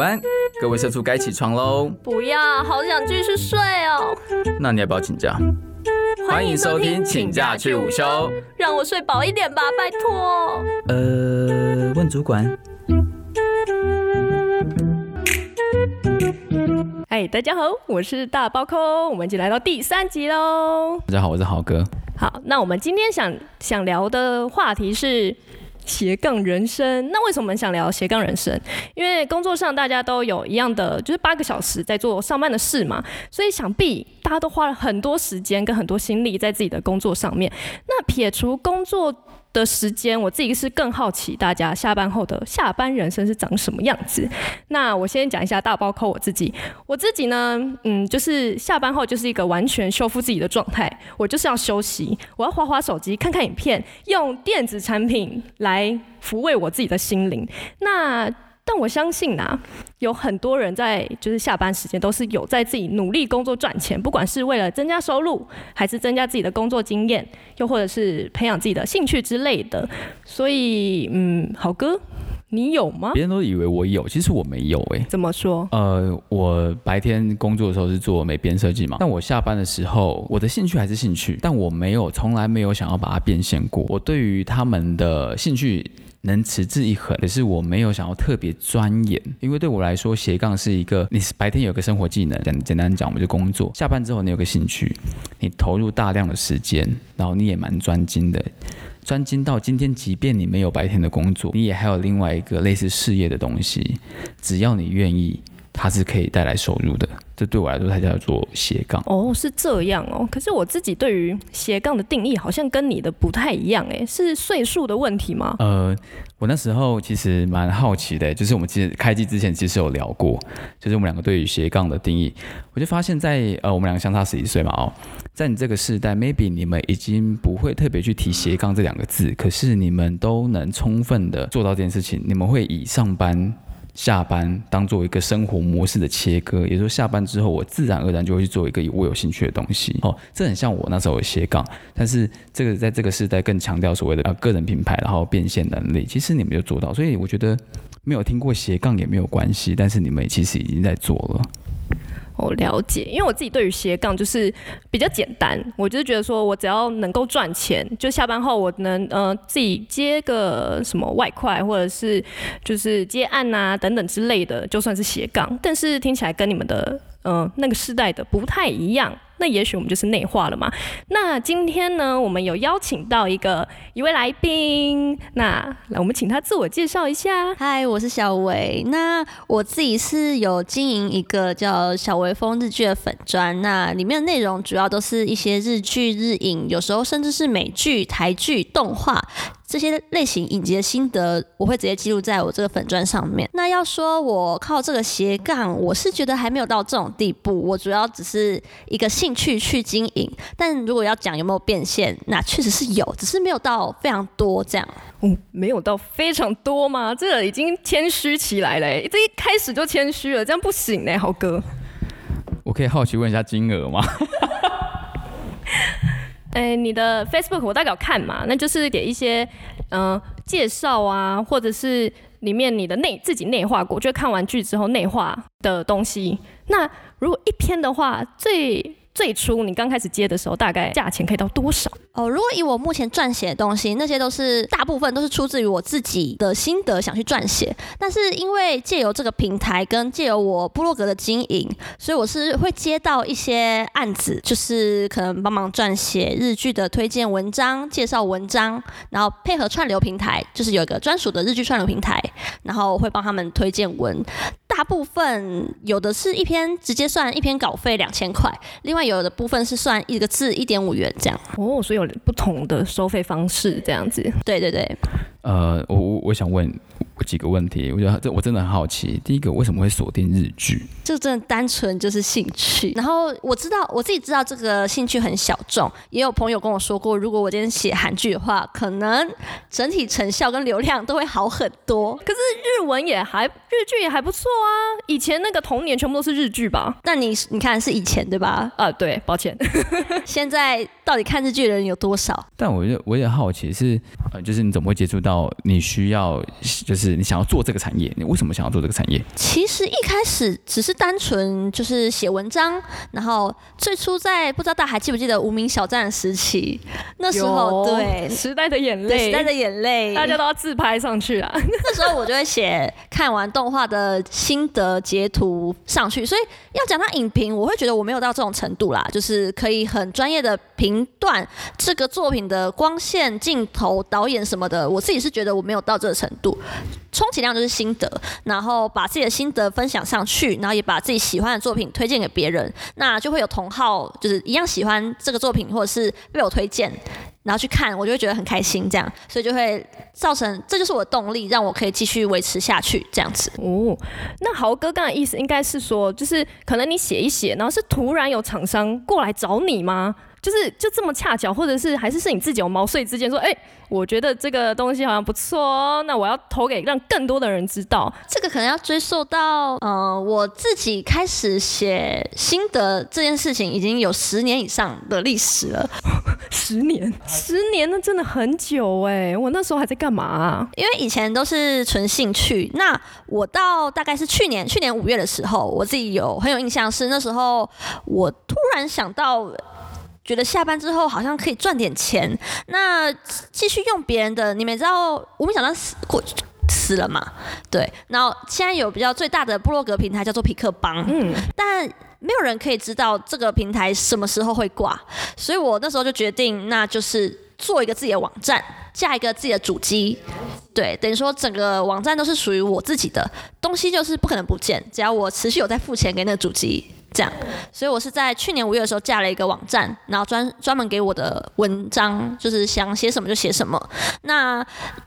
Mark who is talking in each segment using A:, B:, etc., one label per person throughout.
A: 安，各位社畜该起床喽！
B: 不要，好想继续睡哦。
A: 那你要不要请假？欢迎收听，请假去午休。
B: 让我睡饱一点吧，拜托。
A: 呃，问主管。
B: 哎，大家好，我是大包空，我们已经来到第三集喽。
A: 大家好，我是豪哥。
B: 好，那我们今天想想聊的话题是斜杠人生。那为什么我们想聊斜杠人生？因为工作上大家都有一样的，就是八个小时在做上班的事嘛，所以想必大家都花了很多时间跟很多心力在自己的工作上面。那撇除工作。的时间，我自己是更好奇大家下班后的下班人生是长什么样子。那我先讲一下大包扣我自己，我自己呢，嗯，就是下班后就是一个完全修复自己的状态，我就是要休息，我要划划手机，看看影片，用电子产品来抚慰我自己的心灵。那但我相信呐，有很多人在就是下班时间都是有在自己努力工作赚钱，不管是为了增加收入，还是增加自己的工作经验，又或者是培养自己的兴趣之类的。所以，嗯，好哥，你有吗？
A: 别人都以为我有，其实我没有哎。
B: 怎么说？
A: 呃，我白天工作的时候是做美编设计嘛，但我下班的时候，我的兴趣还是兴趣，但我没有，从来没有想要把它变现过。我对于他们的兴趣。能持之以恒，可是我没有想要特别钻研，因为对我来说，斜杠是一个，你白天有个生活技能，简简单讲，我们就工作，下班之后你有个兴趣，你投入大量的时间，然后你也蛮专精的，专精到今天，即便你没有白天的工作，你也还有另外一个类似事业的东西，只要你愿意。它是可以带来收入的，这对我来说它叫做斜杠。
B: 哦，是这样哦。可是我自己对于斜杠的定义好像跟你的不太一样，诶，是岁数的问题吗？
A: 呃，我那时候其实蛮好奇的，就是我们其实开机之前其实有聊过，就是我们两个对于斜杠的定义，我就发现，在呃我们两个相差十一岁嘛，哦，在你这个时代，maybe 你们已经不会特别去提斜杠这两个字，可是你们都能充分的做到这件事情，你们会以上班。下班当做一个生活模式的切割，也就是下班之后，我自然而然就会去做一个我有兴趣的东西。哦，这很像我那时候的斜杠，但是这个在这个时代更强调所谓的呃个人品牌，然后变现能力。其实你们就做到，所以我觉得没有听过斜杠也没有关系，但是你们其实已经在做了。
B: 我了解，因为我自己对于斜杠就是比较简单，我就是觉得说我只要能够赚钱，就下班后我能呃自己接个什么外快，或者是就是接案啊等等之类的，就算是斜杠。但是听起来跟你们的嗯那个时代的不太一样。那也许我们就是内化了嘛。那今天呢，我们有邀请到一个一位来宾，那来我们请他自我介绍一下。
C: 嗨，我是小维。那我自己是有经营一个叫小维风日剧的粉砖，那里面的内容主要都是一些日剧、日影，有时候甚至是美剧、台剧、动画。这些类型影集的心得，我会直接记录在我这个粉砖上面。那要说我靠这个斜杠，我是觉得还没有到这种地步。我主要只是一个兴趣去经营。但如果要讲有没有变现，那确实是有，只是没有到非常多这样。
B: 哦，没有到非常多吗？这个已经谦虚起来了，这一开始就谦虚了，这样不行呢，豪哥。
A: 我可以好奇问一下金额吗？
B: 哎，你的 Facebook 我代表看嘛，那就是给一些嗯介绍啊，或者是里面你的内自己内化过，就看完剧之后内化的东西。那如果一篇的话，最最初你刚开始接的时候，大概价钱可以到多少？
C: 哦，如果以我目前撰写的东西，那些都是大部分都是出自于我自己的心得想去撰写。但是因为借由这个平台跟借由我部落格的经营，所以我是会接到一些案子，就是可能帮忙撰写日剧的推荐文章、介绍文章，然后配合串流平台，就是有一个专属的日剧串流平台，然后会帮他们推荐文。大部分有的是一篇直接算一篇稿费两千块，另外有的部分是算一个字一点五元这样。
B: 哦，所以有不同的收费方式这样子。
C: 对对对。
A: 呃，我我我想问。几个问题，我觉得这我真的很好奇。第一个，为什么会锁定日剧？
C: 就真的单纯就是兴趣。然后我知道我自己知道这个兴趣很小众，也有朋友跟我说过，如果我今天写韩剧的话，可能整体成效跟流量都会好很多。
B: 可是日文也还日剧也还不错啊。以前那个童年全部都是日剧吧？
C: 那你你看是以前对吧？
B: 啊，对，抱歉。
C: 现在。到底看日剧的人有多少。
A: 但我就我也好奇是，呃，就是你怎么会接触到你需要，就是你想要做这个产业？你为什么想要做这个产业？
C: 其实一开始只是单纯就是写文章，然后最初在不知道大家还记不记得无名小站的时期，那时候对
B: 时代的眼泪，
C: 时代的眼泪，
B: 大家都要自拍上去啊。
C: 那时候我就会写看完动画的心得截图上去，所以要讲到影评，我会觉得我没有到这种程度啦，就是可以很专业的评断这个作品的光线、镜头、导演什么的。我自己是觉得我没有到这个程度，充其量就是心得，然后把自己的心得分享上去，然后也把自己喜欢的作品推荐给别人，那就会有同好就是一样喜欢这个作品，或者是被我推荐。然后去看，我就会觉得很开心，这样，所以就会造成，这就是我的动力，让我可以继续维持下去，这样子。
B: 哦，那豪哥刚才意思应该是说，就是可能你写一写，然后是突然有厂商过来找你吗？就是就这么恰巧，或者是还是是你自己有毛遂自荐说，哎、我觉得这个东西好像不错哦，那我要投给让更多的人知道。
C: 这个可能要追溯到，呃，我自己开始写心得这件事情，已经有十年以上的历史了。
B: 十年，十年那真的很久哎，我那时候还在干嘛啊？
C: 因为以前都是纯兴趣，那我到大概是去年去年五月的时候，我自己有很有印象是那时候我突然想到。觉得下班之后好像可以赚点钱，那继续用别人的，你们知道我没想到死过死了嘛？对，然后现在有比较最大的部落格平台叫做匹克邦，
B: 嗯，
C: 但没有人可以知道这个平台什么时候会挂，所以我那时候就决定，那就是做一个自己的网站，架一个自己的主机，对，等于说整个网站都是属于我自己的东西，就是不可能不见，只要我持续有在付钱给那个主机。这样，所以我是在去年五月的时候架了一个网站，然后专专门给我的文章，就是想写什么就写什么。那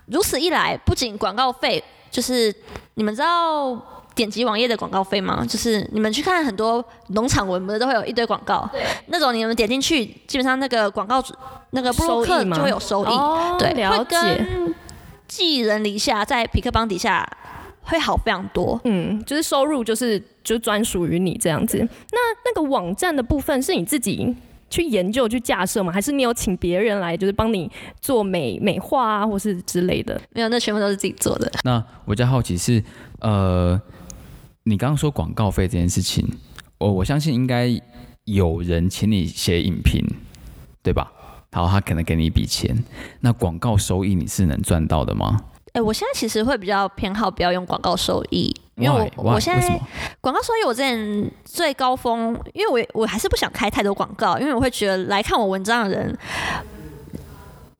C: 如此一来，不仅广告费，就是你们知道点击网页的广告费吗？就是你们去看很多农场文，不是都会有一堆广告，那种你们点进去，基本上那个广告主那个布洛克就会有收益，
B: 哦
C: 对，会
B: 了解。
C: 跟寄人篱下，在匹克邦底下会好非常多。
B: 嗯，就是收入就是就专属于你这样子。那那个网站的部分是你自己去研究去架设吗？还是你有请别人来就是帮你做美美化啊，或是之类的？
C: 没有，那全部都是自己做的。
A: 那我比较好奇是，呃，你刚刚说广告费这件事情，我我相信应该有人请你写影评，对吧？好，他可能给你一笔钱，那广告收益你是能赚到的吗？
C: 哎、我现在其实会比较偏好不要用广告收益，因为我
A: Why? Why?
C: 我现在？广告收益我之前最高峰，因为我我还是不想开太多广告，因为我会觉得来看我文章的人。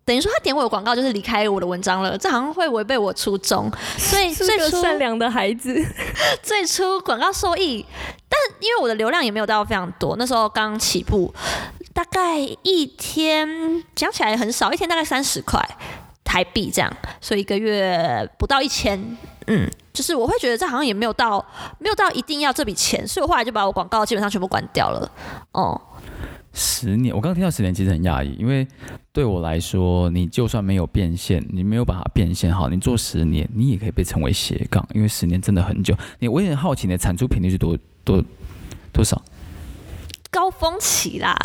C: 等于说他点我的广告就是离开我的文章了，这好像会违背我初衷，所以
B: 是个
C: 最初
B: 善良的孩子。
C: 最初广告收益，但因为我的流量也没有到非常多，那时候刚起步，大概一天讲起来很少，一天大概三十块台币这样，所以一个月不到一千，嗯，就是我会觉得这好像也没有到没有到一定要这笔钱，所以我后来就把我广告基本上全部关掉了，哦、
A: 十年，我刚刚听到十年其实很讶异，因为对我来说，你就算没有变现，你没有把它变现好，你做十年，你也可以被称为斜杠，因为十年真的很久。你我也很好奇，你的产出频率是多多多少？
C: 高峰期啦。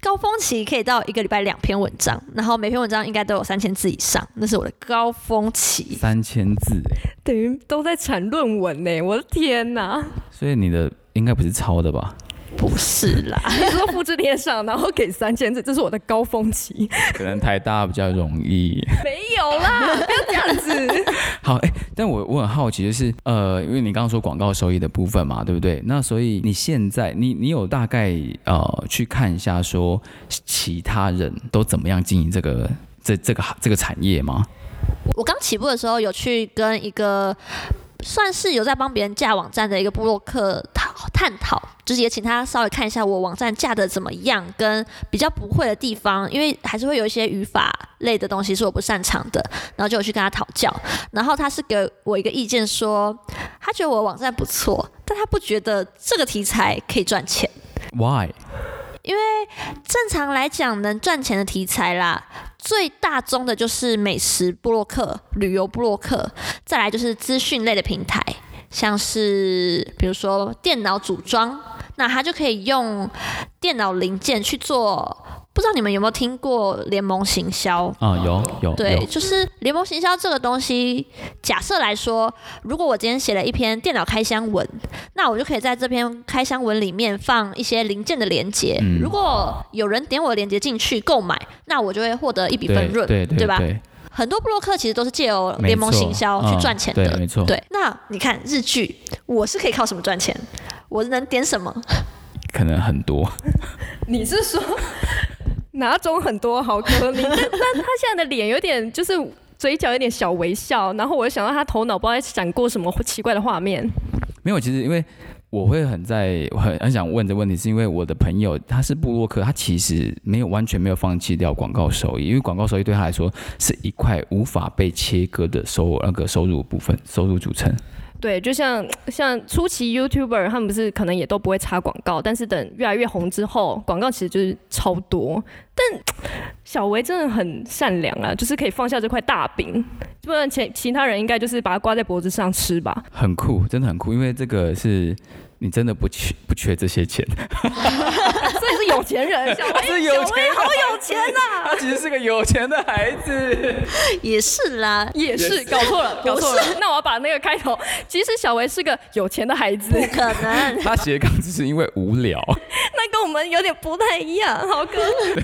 C: 高峰期可以到一个礼拜两篇文章，然后每篇文章应该都有三千字以上，那是我的高峰期。
A: 三千字，
B: 等于都在产论文呢，我的天哪！
A: 所以你的应该不是抄的吧？
C: 不是啦，
B: 你说复制贴上，然后给三千字，这是我的高峰期。
A: 可能台大比较容易。
B: 没有啦，不要这样子。
A: 好，哎、但我我很好奇，就是呃，因为你刚刚说广告收益的部分嘛，对不对？那所以你现在你你有大概呃去看一下，说其他人都怎么样经营这个这这个这个产业吗？
C: 我刚起步的时候有去跟一个算是有在帮别人架网站的一个布洛克讨探讨，就是也请他稍微看一下我网站架的怎么样，跟比较不会的地方，因为还是会有一些语法类的东西是我不擅长的，然后就有去跟他讨教，然后他是给我一个意见说，他觉得我的网站不错，但他不觉得这个题材可以赚钱。
A: Why？
C: 因为正常来讲，能赚钱的题材啦，最大宗的就是美食布洛克、旅游布洛克，再来就是资讯类的平台，像是比如说电脑组装，那它就可以用电脑零件去做不知道你们有没有听过联盟行销？
A: 啊、有有
C: 对，就是联盟行销这个东西。假设来说，如果我今天写了一篇电脑开箱文，那我就可以在这篇开箱文里面放一些零件的连接。
A: 嗯
C: 如果有人点我的连接进去购买，那我就会获得一笔分润，
A: 对对
C: 吧？
A: 对
C: 很多布洛克其实都是借由联盟行销去
A: 嗯
C: 赚钱的，
A: 对没错
C: 对，那你看日剧，我是可以靠什么赚钱？我能点什么？
A: 可能很多。
B: 你是说哪种很多好可怜但 但他现在的脸有点就是嘴角有点小微笑，然后我就想到他头脑不知道在闪过什么奇怪的画面。
A: 没有，其实因为我会很在我很很想问这问题，是因为我的朋友他是布洛克，他其实没有完全没有放弃掉广告收益，因为广告收益对他来说是一块无法被切割的收那个收入部分，收入组成。
B: 对，就像像初期 YouTuber 他们不是可能也都不会插广告，但是等越来越红之后，广告其实就是超多。但小维真的很善良啊，就是可以放下这块大饼，不然其其他人应该就是把它挂在脖子上吃吧。
A: 很酷，真的很酷，因为这个是你真的不缺不缺这些钱，
B: 所以是有钱人，小薇
A: 是有钱
B: 小维好有钱呐、
A: 他其实是个有钱的孩子。
C: 也是啦，
B: 也是搞错了，搞错了。那我要把那个开头，其实小维是个有钱的孩子，
C: 不可能。
A: 他斜杠只是因为无聊，
B: 那跟我们有点不太一样，好哥。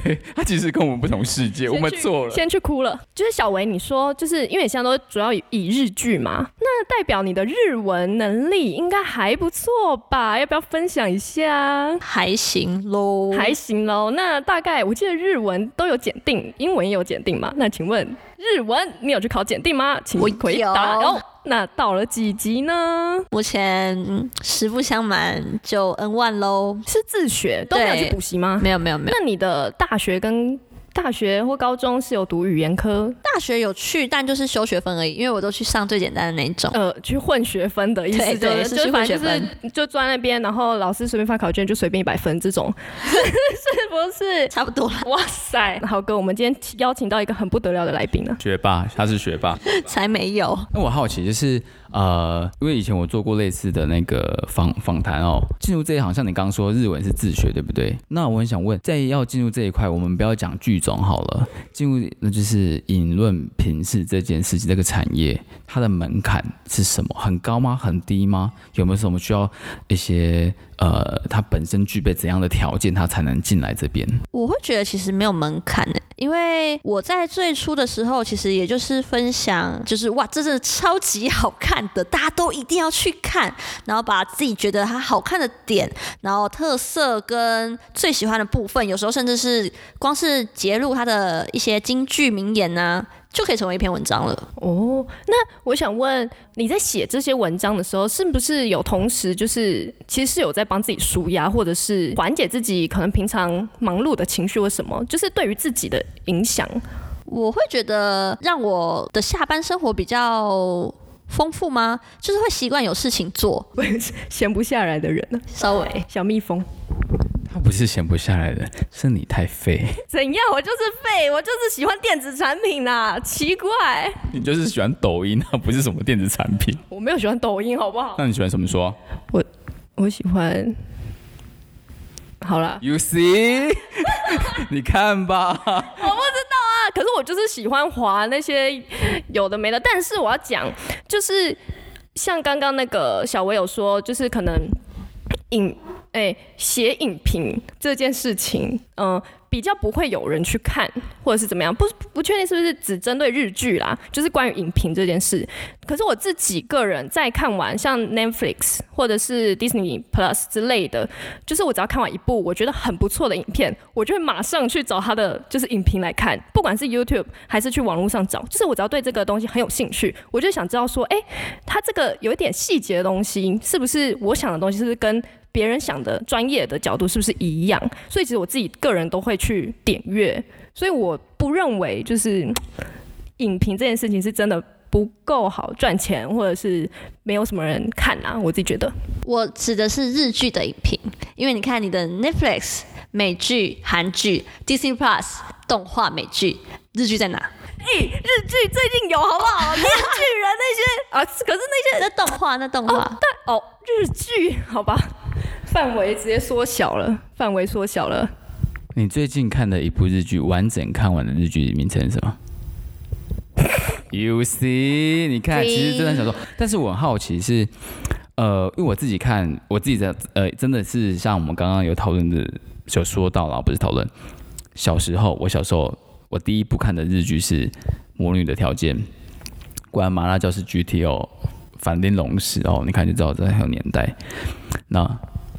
A: 对他其实跟我们不同世界，我们错了。
B: 先去哭了。就是小维，你说就是因为你现在都主要以以日剧嘛，那代表你的日文能力应该还不错吧？要不要分享一下？
C: 还行喽，
B: 还行喽。那大概我记得日文都有检定，英文也有检定嘛？那请问日文你有去考检定吗？请
C: 我
B: 回答。
C: 有
B: 哦，那到了几级呢？
C: 目前嗯实不相瞒，就 N one 喽。
B: 是自学，都没有去补习吗？
C: 没有没有没有，
B: 那你的大学跟大学或高中是有读语言科，
C: 大学有去，但就是修学分而已，因为我都去上最简单的那一种。
B: 呃，去混学分的意思
C: 对
B: 就是，
C: 对是去
B: 就反正就
C: 混学
B: 是就坐在那边，然后老师随便发考卷就随便一百分这种，是不是？
C: 差不多了，
B: 哇塞，好哥，我们今天邀请到一个很不得了的来宾呢。
A: 学霸，他是学霸。
C: 才没有。
A: 那我好奇就是，呃，因为以前我做过类似的那个访访谈哦，进入这一行，像你刚刚说日文是自学，对不对？那我很想问，在要进入这一块，我们不要讲剧种好了，进入那就是引论评视这件事情，这个产业它的门槛是什么？很高吗？很低吗？有没有什么需要一些呃，它本身具备怎样的条件，它才能进来这边？
C: 我会觉得其实没有门槛的，因为我在最初的时候，其实也就是分享，就是哇，这是超级好看的，大家都一定要去看，然后把自己觉得它好看的点，然后特色跟最喜欢的部分，有时候甚至是光是截录它的一些京剧名言呢、就可以成为一篇文章了。
B: 哦，那我想问你在写这些文章的时候，是不是有同时就是其实是有在帮自己舒压，或者是缓解自己可能平常忙碌的情绪或什么，就是对于自己的影响？
C: 我会觉得让我的下班生活比较丰富吗？就是会习惯有事情做，
B: 闲不下来的人呢？
C: 稍微。
B: 小蜜蜂。
A: 他不是闲不下来的，是你太废，
B: 怎样？我就是废，我就是喜欢电子产品啦，奇怪，
A: 你就是喜欢抖音啊，不是什么电子产品。
B: 我没有喜欢抖音，好不好？
A: 那你喜欢什么说
B: 我我喜欢。好了
A: ，？You see，你看吧。
B: 我不知道啊，可是我就是喜欢滑那些有的没的，但是我要讲，就是像刚刚那个小薇有说，就是可能影哎写影评这件事情，嗯、比较不会有人去看，或者是怎么样，不不确定是不是只针对日剧啦，就是关于影评这件事。可是我自己个人在看完像 Netflix 或者是 Disney Plus 之类的，就是我只要看完一部我觉得很不错的影片，我就会马上去找它的就是影评来看，不管是 YouTube 还是去网络上找，就是我只要对这个东西很有兴趣，我就想知道说，哎、它这个有一点细节的东西，是不是我想的东西，是不是跟别人想的专业的角度是不是一样？所以其实我自己个人都会去点阅，所以我不认为就是嗯影评这件事情是真的不够好赚钱，或者是没有什么人看啊。我自己觉得，
C: 我指的是日剧的影评，因为你看你的 Netflix 美剧、韩剧、Disney Plus 动画美剧，日剧在哪？
B: 哎、日剧最近有好不好？面具人那些啊，可是那些
C: 那动画，那动画。
B: 哦，日剧好吧，范围直接缩小了，范围缩小了。
A: 你最近看的一部日剧，完整看完的日剧名称是什么？You see，你看，其实真的想说，但是我很好奇是，呃，因为我自己看，我自己在，呃，真的是像我们刚刚有讨论的，有说到了，不是讨论。小时候，我小时候，我第一部看的日剧是《魔女的条件》，果然麻辣教师 GTO，反町隆史哦，你看就知道这很有年代。那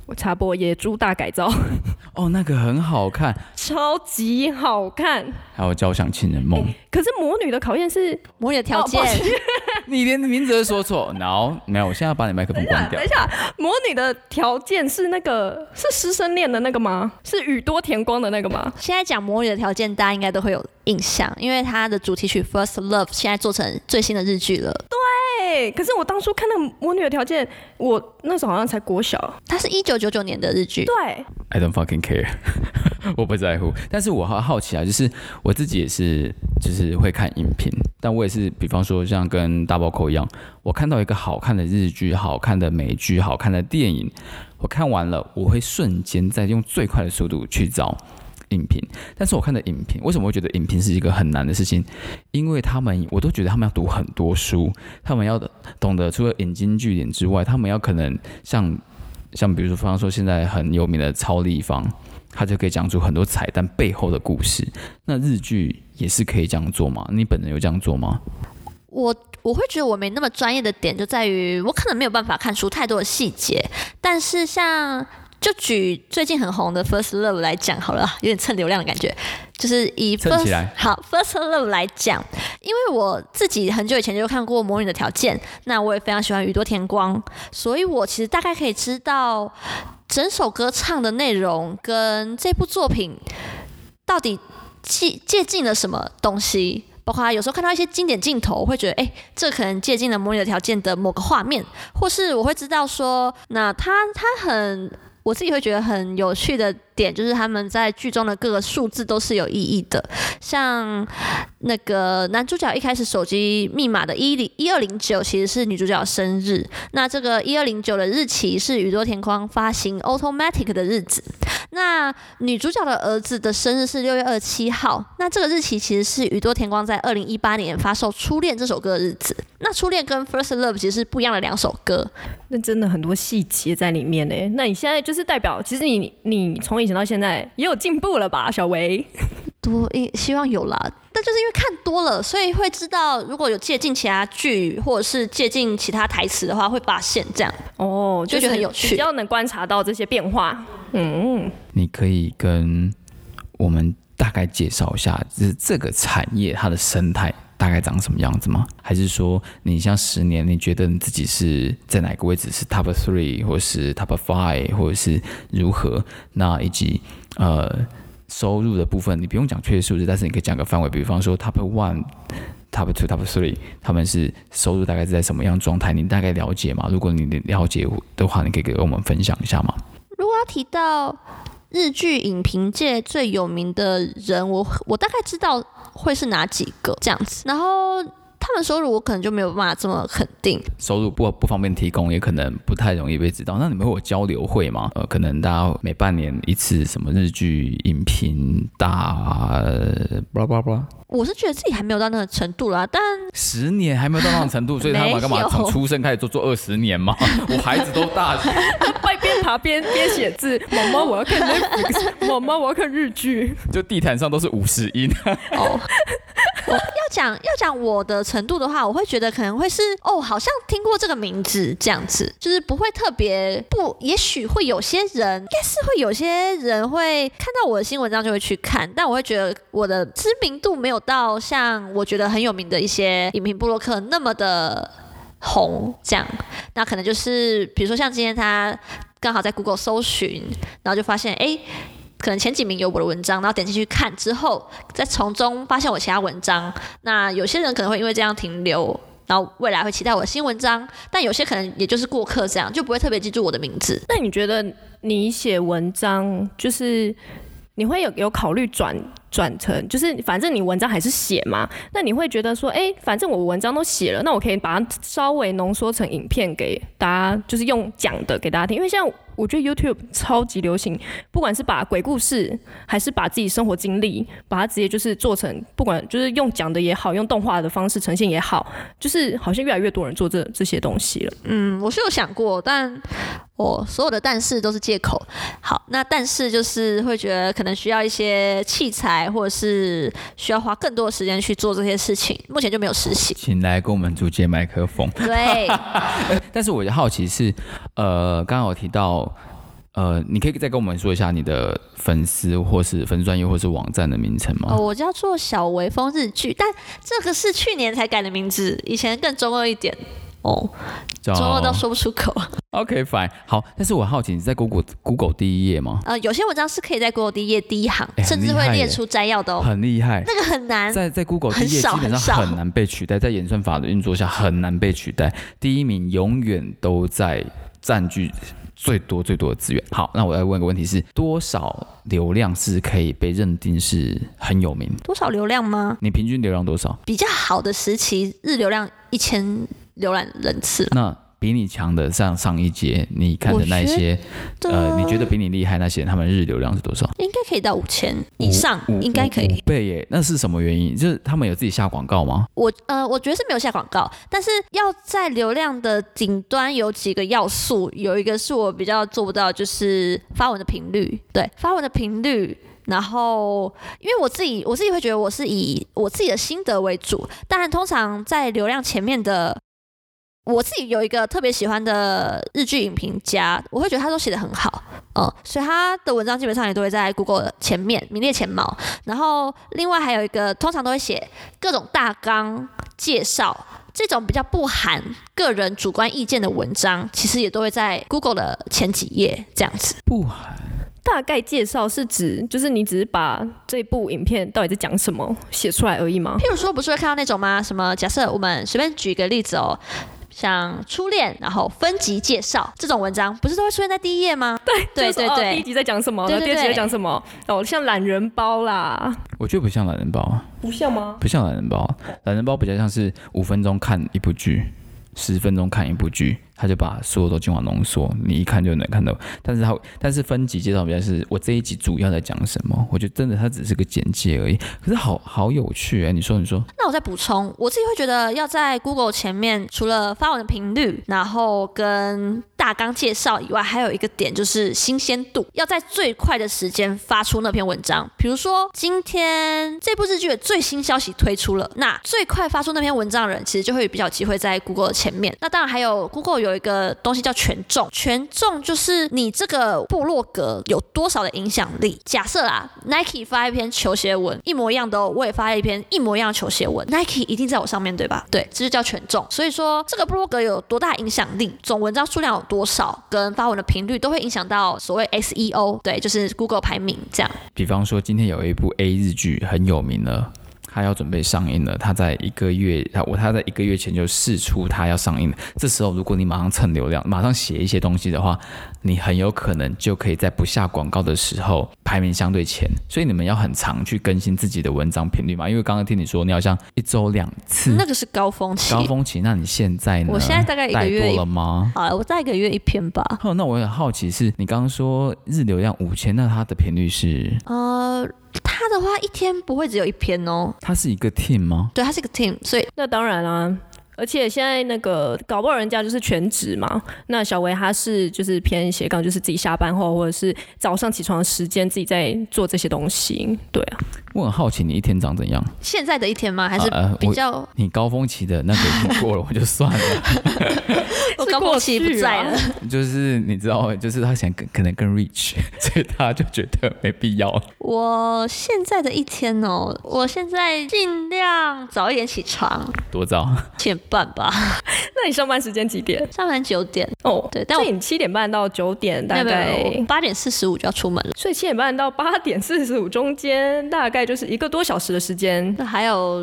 B: 我插播野猪大改造，
A: 哦，那个很好看，
B: 超级好看。
A: 还有《交响情人梦》
B: 可是魔女的考验是
C: 魔女的条件
B: 哦
A: 你连名字都说错，然 后没有，我现在要把你麦克风关掉
B: 等一。下，魔女的条件是那个是师生恋的那个吗？是宇多田光的那个吗？
C: 现在讲魔女的条件，大家应该都会有印象，因为它的主题曲《First Love》现在做成最新的日剧了。
B: 对，可是我当初看那个魔女的条件，我那时候好像才国小。
C: 它是一九九九年的日剧。
B: 对
A: ，I don't fucking care，我不在乎。但是我好好奇啊，就是我自己也是，就是会看影评，但我也是，比方说像跟大包扣一样，我看到一个好看的日剧、好看的美剧、好看的电影，我看完了，我会瞬间再用最快的速度去找。影评，但是我看的影评，为什么会觉得影评是一个很难的事情？因为他们，我都觉得他们要读很多书，他们要懂得除了引经据典之外，他们要可能像像比如说，方说现在很有名的超立方，他就可以讲出很多彩蛋背后的故事。那日剧也是可以这样做吗？你本人有这样做吗？
C: 我我会觉得我没那么专业的点就在于，我可能没有办法看出太多的细节。但是像就举最近很红的《First Love》来讲好了，有点蹭流量的感觉。就是以 First
A: 来
C: 好 First Love 来讲，因为我自己很久以前就看过《魔女的条件》，那我也非常喜欢宇多田光，所以我其实大概可以知道整首歌唱的内容跟这部作品到底借借鉴了什么东西。包括有时候看到一些经典镜头，我会觉得，哎、这可能借鉴了《魔女的条件》的某个画面，或是我会知道说，那他他很，我自己会觉得很有趣的点，就是他们在剧中的各个数字都是有意义的，像那个男主角一开始手机密码的一零一二零九其实是女主角生日，那这个一二零九的日期是宇多田光发行 Automatic 的日子。那女主角的儿子的生日是六月二十七号，那这个日期其实是宇多田光在二零一八年发售《初恋》这首歌的日子。那《初恋》跟《First Love》其实是不一样的两首歌。
B: 那真的很多细节在里面呢。那你现在就是代表，其实你你从以前到现在也有进步了吧，小维？
C: 多一，希望有啦，但就是因为看多了，所以会知道如果有借鉴其他剧或者是借鉴其他台词的话，会发现这样。
B: 哦，
C: 就觉得很有趣
B: 比较能观察到这些变化。嗯，
A: 你可以跟我们大概介绍一下，就是这个产业它的生态大概长什么样子吗？还是说你像十年，你觉得你自己是在哪个位置？是 top three，或是 top five，或者是如何？那以及呃收入的部分，你不用讲确切数字，但是你可以讲个范围，比方说 top one。Top two, Top three，他们是收入大概是在什么样状态？你大概了解吗？如果你了解的话，你可以给我们分享一下吗？
C: 如果要提到日剧影评界最有名的人，我我大概知道会是哪几个这样子，然后他们收入我可能就没有办法这么肯定。
A: 收入不不方便提供，也可能不太容易被知道。那你们会有交流会吗？呃，可能大家每半年一次，什么日剧影评大，巴拉巴拉巴拉，
C: 我是觉得自己还没有到那个程度啦，但
A: 十年还没有到那种程度，所以他们干嘛从出生开始做做二十年嘛？我孩子都大，
B: 边边爬边边写字，妈妈我要看 Netflix，妈妈我要看日剧。
A: 就地毯上都是五十音。
C: 要讲要讲我的程度的话，我会觉得可能会是哦，好像听过这个名字这样子，就是不会特别不，也许会有些人，应该是会有些人会看到我的新文章就会去看，但我会觉得我的知名度没有到像我觉得很有名的一些影评部落客那么的红这样，那可能就是比如说像今天他刚好在 Google 搜寻，然后就发现哎。可能前几名有我的文章，然后点进去看之后，再从中发现我其他文章。那有些人可能会因为这样停留，然后未来会期待我的新文章，但有些可能也就是过客这样，就不会特别记住我的名字。
B: 那你觉得你写文章就是你会有有考虑转转成，就是反正你文章还是写嘛，那你会觉得说，哎、反正我文章都写了，那我可以把它稍微浓缩成影片给大家，就是用讲的给大家听，因为像。我觉得 YouTube 超级流行，不管是把鬼故事，还是把自己生活经历，把它直接就是做成，不管就是用讲的也好，用动画的方式呈现也好，就是好像越来越多人做这这些东西了。
C: 嗯，我是有想过，但我所有的但是都是借口。好，那但是就是会觉得可能需要一些器材，或者是需要花更多的时间去做这些事情，目前就没有实习。
A: 请来跟我们租借麦克风。
C: 对，
A: 但是我的好奇是，呃，刚刚有提到，呃，你可以再跟我们说一下你的粉丝或是粉丝专业或是网站的名称吗？
C: 哦，我叫做小微风日剧，但这个是去年才改的名字，以前更中二一点。哦，
A: 叫
C: 中二到说不出口。
A: OK fine 好，但是我好奇你在 Google Google 第一页吗？
C: 呃，有些文章是可以在 Google 第一页第一行，甚至会列出摘要的哦。
A: 很厉害。
C: 那个很难，
A: 在在 Google 第一页基本上很难被取代，在演算法的运作下很难被取代。第一名永远都在占据最多最多的资源。好，那我要问个问题是：多少流量是可以被认定是很有名？
C: 多少流量吗？
A: 你平均流量多少？
C: 比较好的时期，日流量一千浏览人次了。
A: 那比你强的上上一节，你看的那一些，呃，你觉得比你厉害那些，他们日流量是多少？
C: 应该可以到五千以上，应该可以。
A: 五倍耶！那是什么原因？就是他们有自己下广告吗？
C: 我呃，我觉得是没有下广告，但是要在流量的顶端有几个要素，有一个是我比较做不到，就是发文的频率。对，发文的频率。然后，因为我自己我自己会觉得我是以我自己的心得为主，当然通常在流量前面的，我自己有一个特别喜欢的日剧影评家，我会觉得他都写的很好，嗯，所以他的文章基本上也都会在 Google 前面名列前茅。然后另外还有一个，通常都会写各种大纲介绍。这种比较不含个人主观意见的文章，其实也都会在 Google 的前几页这样子。
A: 不含
B: 大概介绍是指，就是你只是把这部影片到底在讲什么写出来而已吗？
C: 譬如说，不是会看到那种吗？什么？假设我们随便举一个例子哦，像初恋，然后分级介绍这种文章，不是都会出现在第一页吗？对对
B: 对对哦第一，集在讲什么，
C: 对对
B: 然后第二集在
C: 对
B: 讲什么？哦，像懒人包啦，
A: 我觉得不像懒人包，
B: 不像吗？
A: 不像懒人包，懒人包比较像是五分钟看一部剧，十分钟看一部剧，他就把所有都精华浓缩，你一看就能看到。但是他但是分级介绍比较是我这一集主要在讲什么，我觉得真的它只是个简介而已，可是好好有趣哎、你说你说，
C: 那我再补充，我自己会觉得要在 Google 前面，除了发文的频率，然后跟大纲介绍以外，还有一个点就是新鲜度，要在最快的时间发出那篇文章。比如说今天这部日剧的最新消息推出了，那最快发出那篇文章的人，其实就会比较机会在 Google 的前面。那当然还有 Google 有一个东西叫权重，权重就是你这个部落格有多少的影响力。假设啦，Nike 发一篇球鞋文，一模一样的，我也发一篇一模一样的球鞋文，Nike 一定在我上面对吧？对，这就叫权重。所以说这个部落格有多大影响力，总文章数量有多少，跟发文的频率都会影响到所谓 SEO，对，就是 Google 排名这样。
A: 比方说今天有一部 A 日剧很有名了。他要准备上映了，他在一个月，他我他在一个月前就试出他要上映了。这时候，如果你马上蹭流量，马上写一些东西的话，你很有可能就可以在不下广告的时候排名相对前。所以你们要很常去更新自己的文章频率嘛，因为刚刚听你说你好像一周两次，
C: 那个是高峰期。
A: 高峰期。那你现在呢？
C: 我现在大概一个月
A: 过了吗？
C: 好了，我再一个月一篇吧。
A: 哦，那我很好奇是，你刚刚说日流量五千，那它的频率是
C: 呃，它的话一天不会只有一篇哦，
A: 它是一个 team 吗？
C: 对，它是一个 team，所以
B: 那当然啦、而且现在那个搞不好人家就是全职嘛，那小维他是就是偏斜杠，就是自己下班后或者是早上起床时间自己在做这些东西，对啊，
A: 我很好奇你一天长怎样？
C: 现在的一天吗？还是比较
A: 你高峰期的那个已经过了，我就算了。
C: 我高峰期不在了？
A: 就是你知道，就是他想更可能更 rich，所以他就觉得没必要。
C: 我现在的一天哦，我现在尽量早一点起床，
A: 多早？
C: 七点半吧，
B: 那你上班时间几点？
C: 上班九点，
B: 哦，
C: 对但我
B: 所以你七点半到九点大概
C: 八点四十五就要出门了。
B: 所以七点半到八点四十五中间大概就是一个多小时的时间。
C: 那还有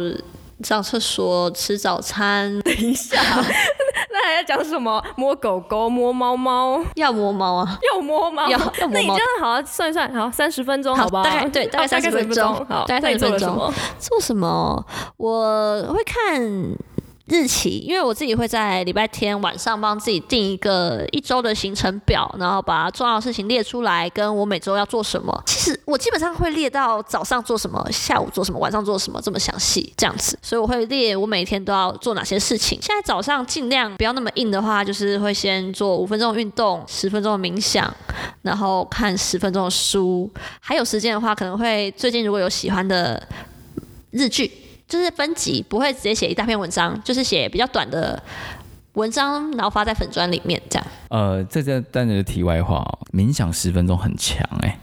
C: 上厕所、吃早餐，
B: 等一下，那还要讲什么？摸狗狗、摸猫猫，
C: 要摸猫啊，
B: 要摸猫，
C: 要要摸猫
B: 那你这样。好算一算，好三十分钟，
C: 好
B: 吧？
C: 大概对大概三
B: 十分
C: 分钟
B: 好，
C: 大概30
B: 那你做了
C: 分钟？做什么？我会看日期，因为我自己会在礼拜天晚上帮自己定一个一周的行程表，然后把重要的事情列出来，跟我每周要做什么。其实我基本上会列到早上做什么，下午做什么，晚上做什么这么详细这样子，所以我会列我每天都要做哪些事情。现在早上尽量不要那么硬的话，就是会先做五分钟的运动，十分钟的冥想，然后看十分钟的书，还有时间的话，可能会最近如果有喜欢的日剧，就是分级，不会直接写一大篇文章，就是写比较短的文章，然后发在粉砖里面这样。
A: 呃，这这当然是题外话哦，冥想十分钟很强哎、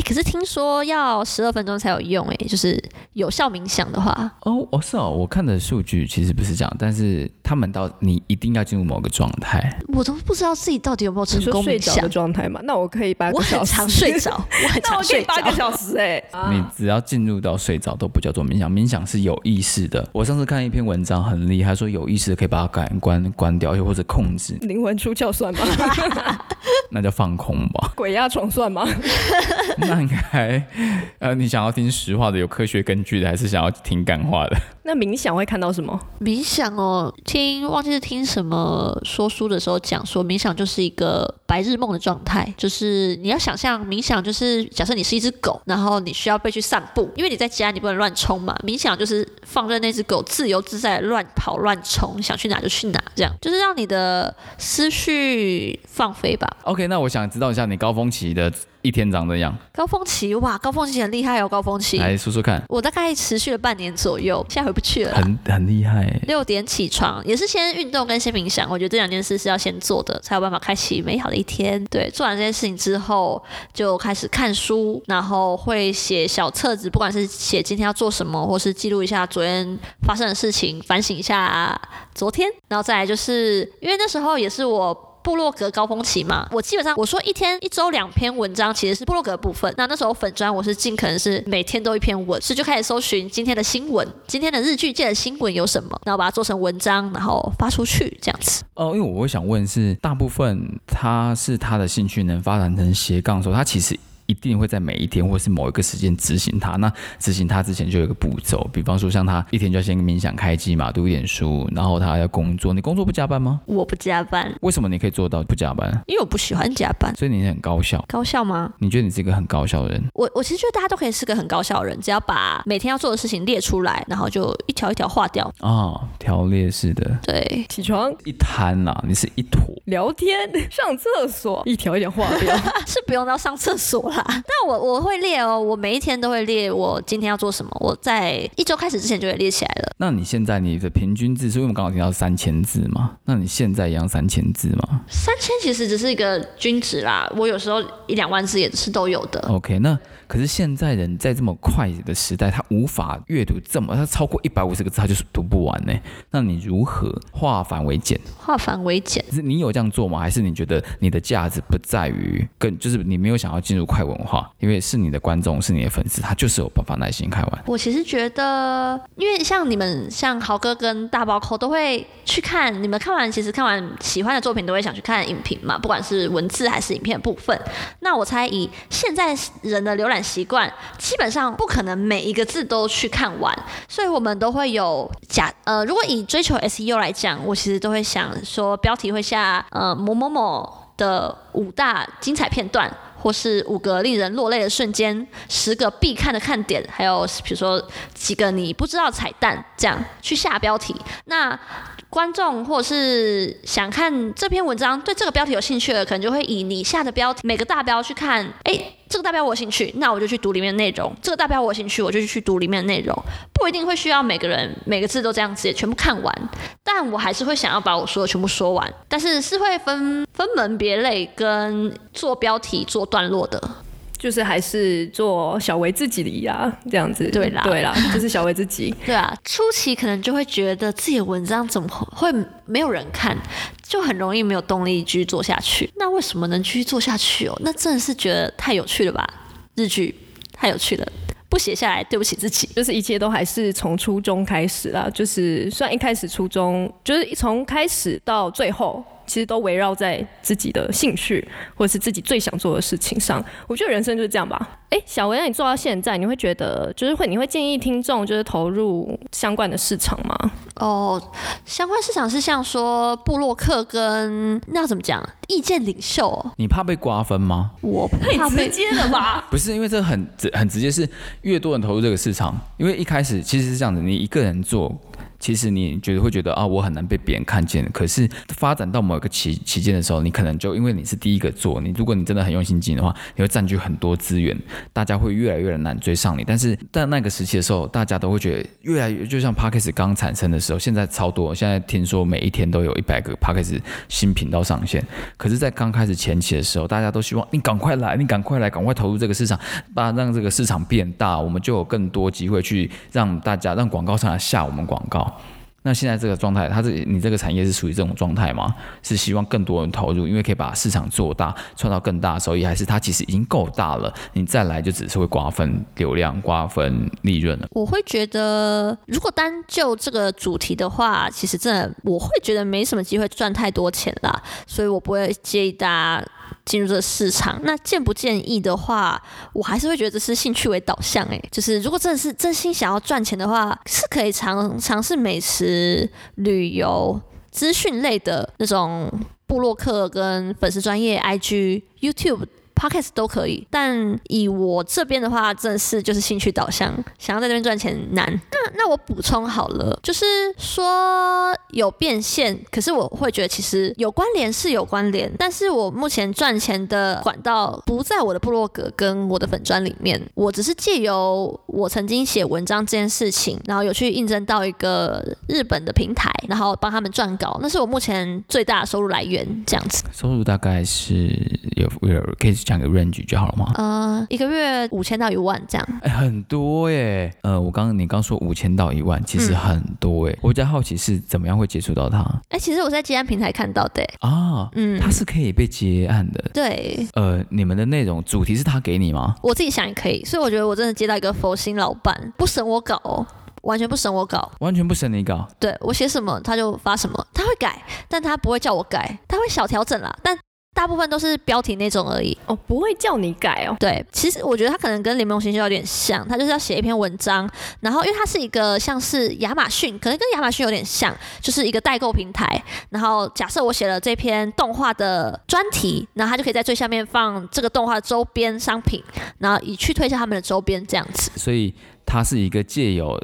C: 哎、可是听说要十二分钟才有用、哎，就是有效冥想的话，
A: 哦，哦是哦，我看的数据其实不是这样，但是他们到你一定要进入某个状态，
C: 我都不知道自己到底有没有成功冥想
B: 睡着的。状态嘛？那我可以八
C: 我
B: 个小时，
C: 很常睡着，我很
B: 那
C: 常睡
B: 我可以八个。小时哎、
A: 你只要进入到睡着都不叫做冥想，冥想是有意识的。我上次看一篇文章很厉害，说有意识的可以把它感官关掉，又或者控制，
B: 灵魂出窍算吗？
A: 那叫放空吧。
B: 鬼压床算吗？
A: 那应该，呃，你想要听实话的、有科学根据的，还是想要听感话的？
B: 那冥想会看到什么？
C: 冥想哦，听忘记是听什么说书的时候讲说，冥想就是一个白日梦的状态，就是你要想象冥想就是假设你是一只狗，然后你需要被去散步，因为你在家你不能乱冲嘛，冥想就是放任那只狗自由自在乱跑乱冲，想去哪就去哪，这样就是让你的思绪放飞吧。
A: OK，那我想知道一下你高峰期的一天长这样？
C: 高峰期哇，高峰期很厉害哦，高峰期
A: 来说说看，
C: 我大概持续了半年左右，现在回不去了。
A: 很很厉害欸。
C: 六点起床，也是先运动跟先冥想，我觉得这两件事是要先做的，才有办法开启美好的一天。对，做完这件事情之后，就开始看书，然后会写小册子，不管是写今天要做什么，或是记录一下昨天发生的事情，反省一下昨天，然后再来就是因为那时候也是我。部落格高峰期嘛，我基本上我说一天一周两篇文章，其实是部落格部分。那那时候粉砖我是尽可能是每天都一篇文，是就开始搜寻今天的新闻，今天的日剧界的新闻有什么，然后把它做成文章，然后发出去这样子。
A: 哦，因为我会想问是，大部分他是他的兴趣能发展成斜杠的时候，他其实一定会在每一天或是某一个时间执行它。那执行它之前就有一个步骤，比方说像他一天就要先冥想开机嘛，读一点书，然后他要工作。你工作不加班吗？
C: 我不加班，
A: 为什么你可以做到不加班？
C: 因为我不喜欢加班。
A: 所以你很高效。
C: 高效吗？
A: 你觉得你是一个很高效的人？
C: 我我其实觉得大家都可以是个很高效的人，只要把每天要做的事情列出来，然后就一条一条划掉。
A: 哦，条列式的，
C: 对，
B: 起床、
A: 一摊呐、你是一坨。
B: 聊天、上厕所，一条一条划掉。
C: 是不用到上厕所啦。但我我会列哦，我每一天都会列我今天要做什么。我在一周开始之前就会列起来了。
A: 那你现在你的平均字数，因为我们刚好提到三千字嘛，那你现在一样三千字吗
C: 三千其实只是一个均值啦，我有时候一两万字也是都有的。
A: ？OK，那可是现在人在这么快的时代，他无法阅读这么，他超过一百五十个字，他就是读不完呢。那你如何化繁为简？
C: 化繁为简，
A: 是你有这样做吗？还是你觉得你的价值不在于更，就是你没有想要进入快文化，因为是你的观众，是你的粉丝，他就是有办法耐心看完。
C: 我其实觉得，因为像你们，像豪哥跟大包扣都会去看，你们看完其实看完喜欢的作品都会想去看影评嘛，不管是文字还是影片部分。那我猜以现在人的浏览习惯，基本上不可能每一个字都去看完，所以我们都会有假呃，如果以追求 SEO 来讲，我其实都会想说标题会下呃某某某的五大精彩片段。或是五个令人落泪的瞬间，十个必看的看点，还有比如说几个你不知道彩蛋，这样去下标题。那观众或者是想看这篇文章，对这个标题有兴趣的，可能就会以你下的标题每个大标去看，诶，这个大标我有兴趣，那我就去读里面的内容；这个大标我有兴趣，我就去读里面的内容。不一定会需要每个人每个字都这样子也全部看完，但我还是会想要把我说的全部说完，但是是会分分门别类跟做标题做段落的。
B: 就是还是做小为自己的呀，这样子。
C: 对啦
B: 对啦，就是小为自己。
C: 对啊，初期可能就会觉得自己的文章怎么会没有人看，就很容易没有动力继续做下去。那为什么能继续做下去哦？那真的是觉得太有趣了吧？日剧太有趣了，不写下来，对不起自己。
B: 就是一切都还是从初中开始啦，就是虽然一开始初中就是从开始到最后。其实都围绕在自己的兴趣或者是自己最想做的事情上。我觉得人生就是这样吧。哎，小维，那你做到现在，你会觉得就是会，你会建议听众就是投入相关的市场吗？
C: 哦，相关市场是像说布洛克跟那怎么讲，意见领袖。
A: 你怕被瓜分吗？
C: 我太
B: 直接了吧？
A: 不是，因为这很直很直接，是越多人投入这个市场，因为一开始其实是这样子，你一个人做。其实你觉得会觉得啊，我很难被别人看见。可是发展到某一个期期间的时候，你可能就因为你是第一个做，你如果你真的很用心经营的话，你会占据很多资源，大家会越来越难追上你。但是在那个时期的时候，大家都会觉得越来越就像 p a d k a s 刚产生的时候，现在超多。现在听说每一天都有一百个 p a d k a s 新频道上线。可是，在刚开始前期的时候，大家都希望你赶快来，你赶快来，赶快投入这个市场，把让这个市场变大，我们就有更多机会去让大家让广告商来下我们广告。那现在这个状态，它这你这个产业是属于这种状态吗？是希望更多人投入，因为可以把市场做大，创造更大的收益，还是它其实已经够大了？你再来就只是会瓜分流量、瓜分利润了。
C: 我会觉得，如果单就这个主题的话，其实真的我会觉得没什么机会赚太多钱啦，所以我不会建议大家。进入这市场，那建不建议的话，我还是会觉得这是兴趣为导向。诶，就是如果真的是真心想要赚钱的话，是可以尝尝试美食、旅游、资讯类的那种布洛克跟粉丝专业、IG、YouTube。Podcast 都可以，但以我这边的话，真的是就是兴趣导向，想要在这边赚钱难。那那我补充好了，就是说有变现，可是我会觉得其实有关联是有关联，但是我目前赚钱的管道不在我的部落格跟我的粉砖里面，我只是借由我曾经写文章这件事情，然后有去应征到一个日本的平台，然后帮他们撰稿，那是我目前最大的收入来源，这样子。
A: 收入大概是有有可以。讲个 range 就好了吗？
C: 呃，一个月五千到一万这样。
A: 哎，很多耶。呃，我刚刚你刚说五千到一万，其实很多哎。我比较好奇是怎么样会接触到他？
C: 哎，其实我在接案平台看到的。
A: 啊，嗯，他是可以被接案的。
C: 对。
A: 呃，你们的内容主题是他给你吗？
C: 我自己想也可以。所以我觉得我真的接到一个佛心老板，不审我稿，完全不审我稿，
A: 完全不审你稿。
C: 对我写什么他就发什么，他会改，但他不会叫我改，他会小调整啦，但。大部分都是标题那种而已
B: 哦，不会叫你改哦。
C: 对，其实我觉得他可能跟联盟行销有点像，他就是要写一篇文章，然后因为它是一个像是亚马逊，可能跟亚马逊有点像，就是一个代购平台。然后假设我写了这篇动画的专题，然后他就可以在最下面放这个动画周边商品，然后以去推销他们的周边这样子。
A: 所以它是一个借由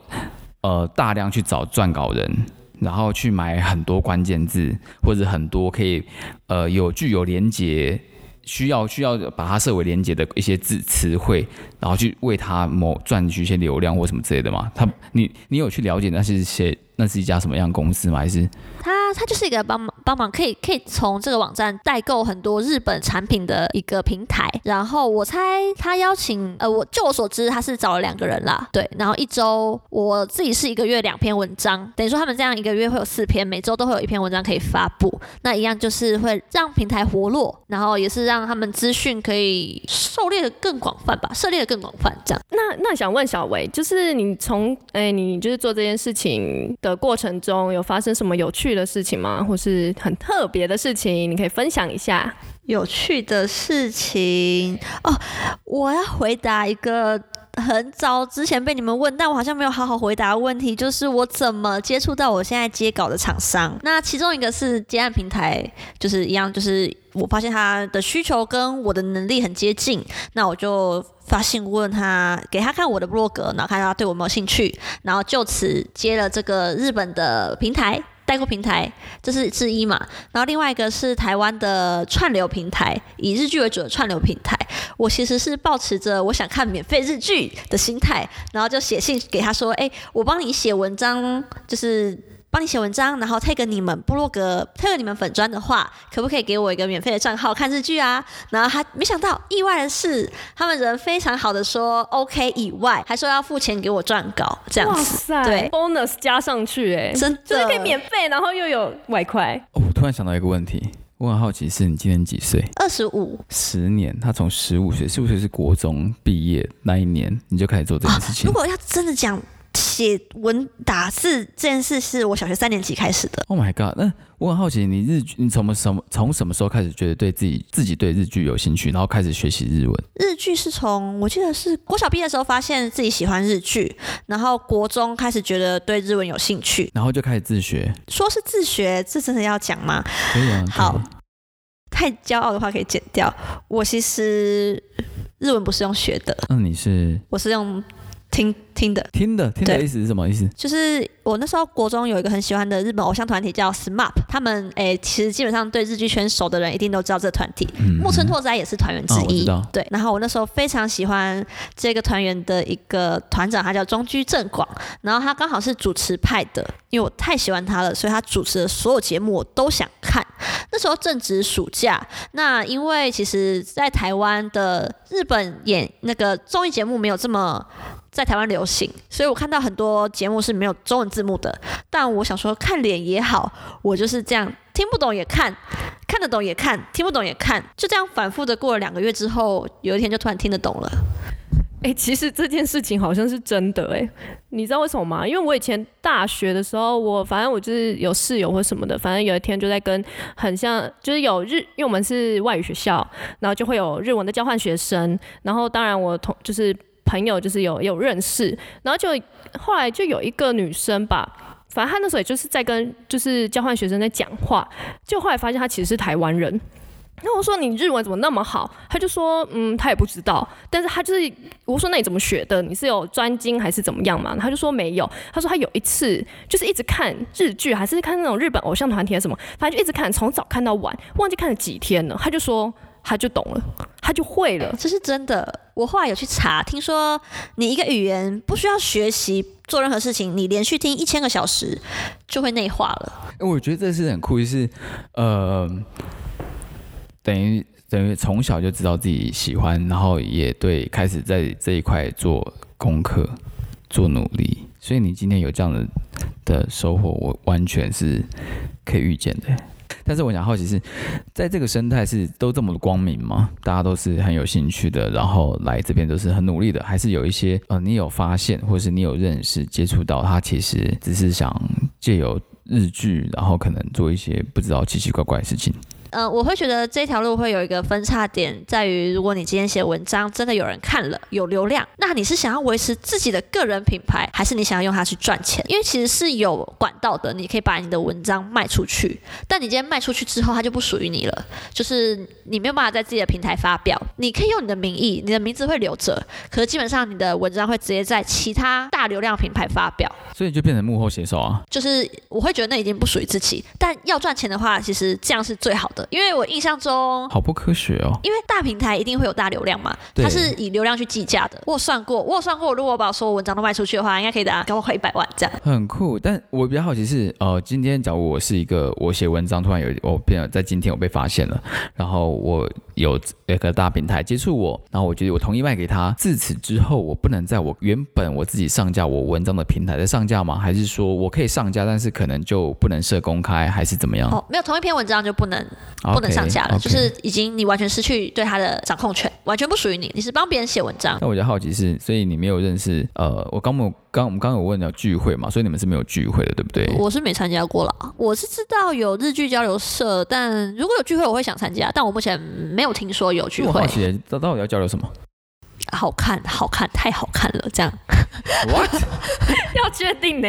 A: 呃大量去找撰稿人。然后去买很多关键字，或者很多可以，呃，有具有连接，需要需要把它设为连接的一些字词汇，然后去为它某赚取一些流量或什么之类的嘛？他，你你有去了解那是些？那是一家什么样公司吗？还是
C: 他就是一个帮忙帮忙可以可以从这个网站代购很多日本产品的一个平台。然后我猜他邀请呃，我就我所知他是找了两个人啦，对。然后一周我自己是一个月两篇文章，等于说他们这样一个月会有四篇，每周都会有一篇文章可以发布。那一样就是会让平台活络，然后也是让他们资讯可以狩猎的更广泛吧，涉猎的更广泛这样。
B: 那那想问小维，就是你从哎你就是做这件事情。的过程中有发生什么有趣的事事情吗？或是很特别的事情，你可以分享一下。
C: 有趣的事情哦，我要回答一个很早之前被你们问，但我好像没有好好回答问题，就是我怎么接触到我现在接稿的厂商。那其中一个是接案平台，就是一样，就是我发现他的需求跟我的能力很接近，那我就。发信问他，给他看我的博格，然后看他对我有没有兴趣，然后就此接了这个日本的平台代购平台，这是之一嘛。然后另外一个是台湾的串流平台，以日剧为主的串流平台。我其实是抱持着我想看免费日剧的心态，然后就写信给他说：“哎，我帮你写文章，就是。”帮你写文章，然后 take 你们部落格，take 你们粉砖的话，可不可以给我一个免费的账号看日剧啊？然后他没想到，意外的是，他们人非常好的说 OK，以外还说要付钱给我撰稿，这样子，对
B: ，bonus 加上去，哎，
C: 真
B: 就是可以免费，然后又有外快。
A: 哦，我突然想到一个问题，我很好奇，是你今年几岁？
C: 二十五，
A: 十年，他从十五岁，十五岁是国中毕业那一年，你就开始做这件事情
C: 如。果要真的讲写文打字这件事，是我小学三年级开始的。
A: Oh my god！那我很好奇，你日你从什么从什么时候开始觉得对自己自己对日剧有兴趣，然后开始学习日文？
C: 日剧是从我记得是国小毕业的时候发现自己喜欢日剧，然后国中开始觉得对日文有兴趣。
A: 然后就开始自学，
C: 说是自学，这真的要讲吗？
A: 可以啊。
C: 好，太骄傲的话可以剪掉。我其实日文不是用学的，
A: 那你是
C: 我是用听听的。
A: 听的听的意思是什么意思？
C: 就是我那时候国中有一个很喜欢的日本偶像团体叫 SMAP，他们诶、其实基本上对日剧圈熟的人一定都知道这个团体。
A: 嗯
C: 木村拓哉也是团员之一，对。然后我那时候非常喜欢这个团员的一个团长，他叫中居正广，然后他刚好是主持派的，因为我太喜欢他了，所以他主持的所有节目我都想看。那时候正值暑假，那因为其实在台湾的日本演那个综艺节目没有这么。在台湾流行，所以我看到很多节目是没有中文字幕的。但我想说，看脸也好，我就是这样，听不懂也看，看得懂也看，听不懂也看，就这样反复的过了两个月之后，有一天就突然听得懂了。
B: 哎、其实这件事情好像是真的哎、你知道为什么吗？因为我以前大学的时候，我反正我就是有室友或什么的，反正有一天就在跟很像，就是有日，因为我们是外语学校，然后就会有日文的交换学生，然后当然我同就是朋友就是有有认识，然后就后来就有一个女生吧。反正她那时候也就是在跟就是交换学生在讲话，就后来发现她其实是台湾人。那我说你日文怎么那么好？他就说嗯，他也不知道，但是他就是我说那你怎么学的？你是有专精还是怎么样嘛？他就说没有，他说他有一次就是一直看日剧，还是看那种日本偶像团体还是什么，反正就一直看，从早看到晚，忘记看了几天了。他就说他就懂了，他就会了。
C: 这是真的。我后来有去查，听说你一个语言不需要学习做任何事情，你连续听一千个小时就会内化了。
A: 哎我觉得这是很酷，就是呃，等于等于从小就知道自己喜欢，然后也对开始在这一块做功课、做努力，所以你今天有这样的的收获，我完全是可以预见的。但是我想好奇是，在这个生态是都这么光明吗？大家都是很有兴趣的，然后来这边都是很努力的，还是有一些呃，你有发现，或是你有认识、接触到，他其实只是想借由日剧，然后可能做一些不知道奇奇怪怪的事情。
C: 呃，我会觉得这条路会有一个分叉点，在于如果你今天写文章真的有人看了，有流量，那你是想要维持自己的个人品牌，还是你想要用它去赚钱？因为其实是有管道的，你可以把你的文章卖出去，但你今天卖出去之后，它就不属于你了，就是你没有办法在自己的平台发表。你可以用你的名义，你的名字会留着，可是基本上你的文章会直接在其他大流量品牌发表。
A: 所以就变成幕后写手啊。
C: 就是我会觉得那已经不属于自己，但要赚钱的话，其实这样是最好的。因为我印象中，
A: 好不科学哦。
C: 因为大平台一定会有大流量嘛，它是以流量去计价的。我有算过，我有算过，如果我把所有文章都卖出去的话，应该可以达 到快一百万这样。
A: 很酷，但我比较好奇是，呃，今天假如我是一个我写文章，突然有我变了在今天我被发现了，然后我有一个大平台接触我，然后我觉得我同意卖给他，自此之后我不能在我原本我自己上架我文章的平台再上架吗？还是说我可以上架，但是可能就不能设公开，还是怎么样？
C: 哦，没有同一篇文章就不能不能上架了就是已经你完全失去对它的掌控权，完全不属于你，你是帮别人写文章。
A: 那我比较好奇是，所以你没有认识呃，我刚我刚我们刚刚有问到聚会嘛，所以你们是没有聚会的，对不对？
C: 我是没参加过了，我是知道有日剧交流社，但如果有聚会我会想参加，但我目前没有听说有聚会
A: 我好。奇，到到底要交流什么
C: 好看，好看，太好看了，这样。
A: ？What？
B: 要确定呢？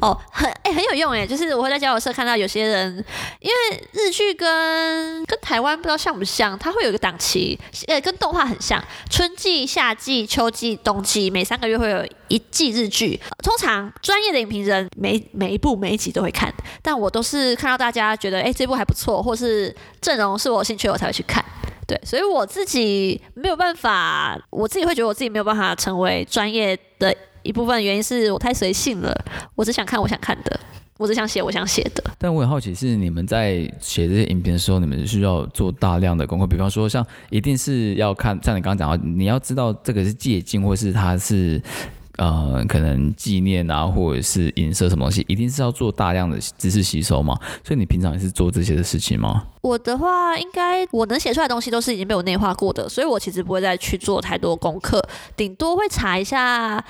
C: 哦，很哎、很有用哎，就是我会在交友社看到有些人，因为日剧跟跟台湾不知道像不像，它会有一个档期，呃，跟动画很像，春季、夏季、秋季、冬季，每三个月会有一季日剧。通常专业的影评人每每一部每一集都会看，但我都是看到大家觉得哎、这部还不错，或是阵容是我有兴趣，我才会去看。对，所以我自己没有办法，我自己会觉得我自己没有办法成为专业的一部分，原因是我太随性了。我只想看我想看的，我只想写我想写的。
A: 但我很好奇，是你们在写这些影片的时候，你们需要做大量的功课，比方说像一定是要看，像你刚刚讲到，你要知道这个是借镜，或是它是呃，可能纪念啊，或者是影射什么东西，一定是要做大量的知识吸收嘛。所以你平常也是做这些的事情吗？
C: 我的话，应该我能写出来的东西都是已经被我内化过的，所以我其实不会再去做太多功课，顶多会查一下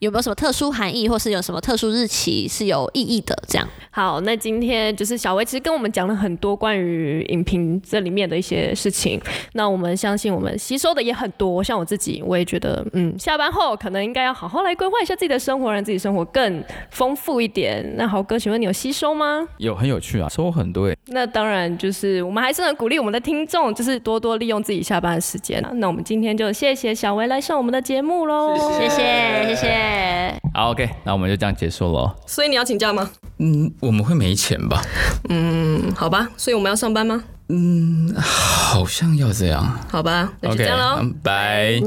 C: 有没有什么特殊含义，或是有什么特殊日期是有意义的，这样。
B: 好，那今天就是小薇其实跟我们讲了很多关于影评这里面的一些事情。那我们相信我们吸收的也很多，像我自己，我也觉得，嗯，下班后可能应该要好好来规划一下自己的生活，让自己生活更丰富一点。那豪哥，请问你有吸收吗？
A: 有，很有趣啊，收获很多诶。
B: 那当然就是我们还是很鼓励我们的听众，就是多多利用自己下班的时间啊。那我们今天就谢谢小维来上我们的节目喽，
C: 谢谢，谢谢。
A: 好，OK，那我们就这样结束了。
B: 所以你要请假吗？
A: 嗯，我们会没钱吧？
B: 嗯，好吧。所以我们要上班吗？
A: 嗯，好像要这样。
B: 好吧，那就这样喽。
A: 拜。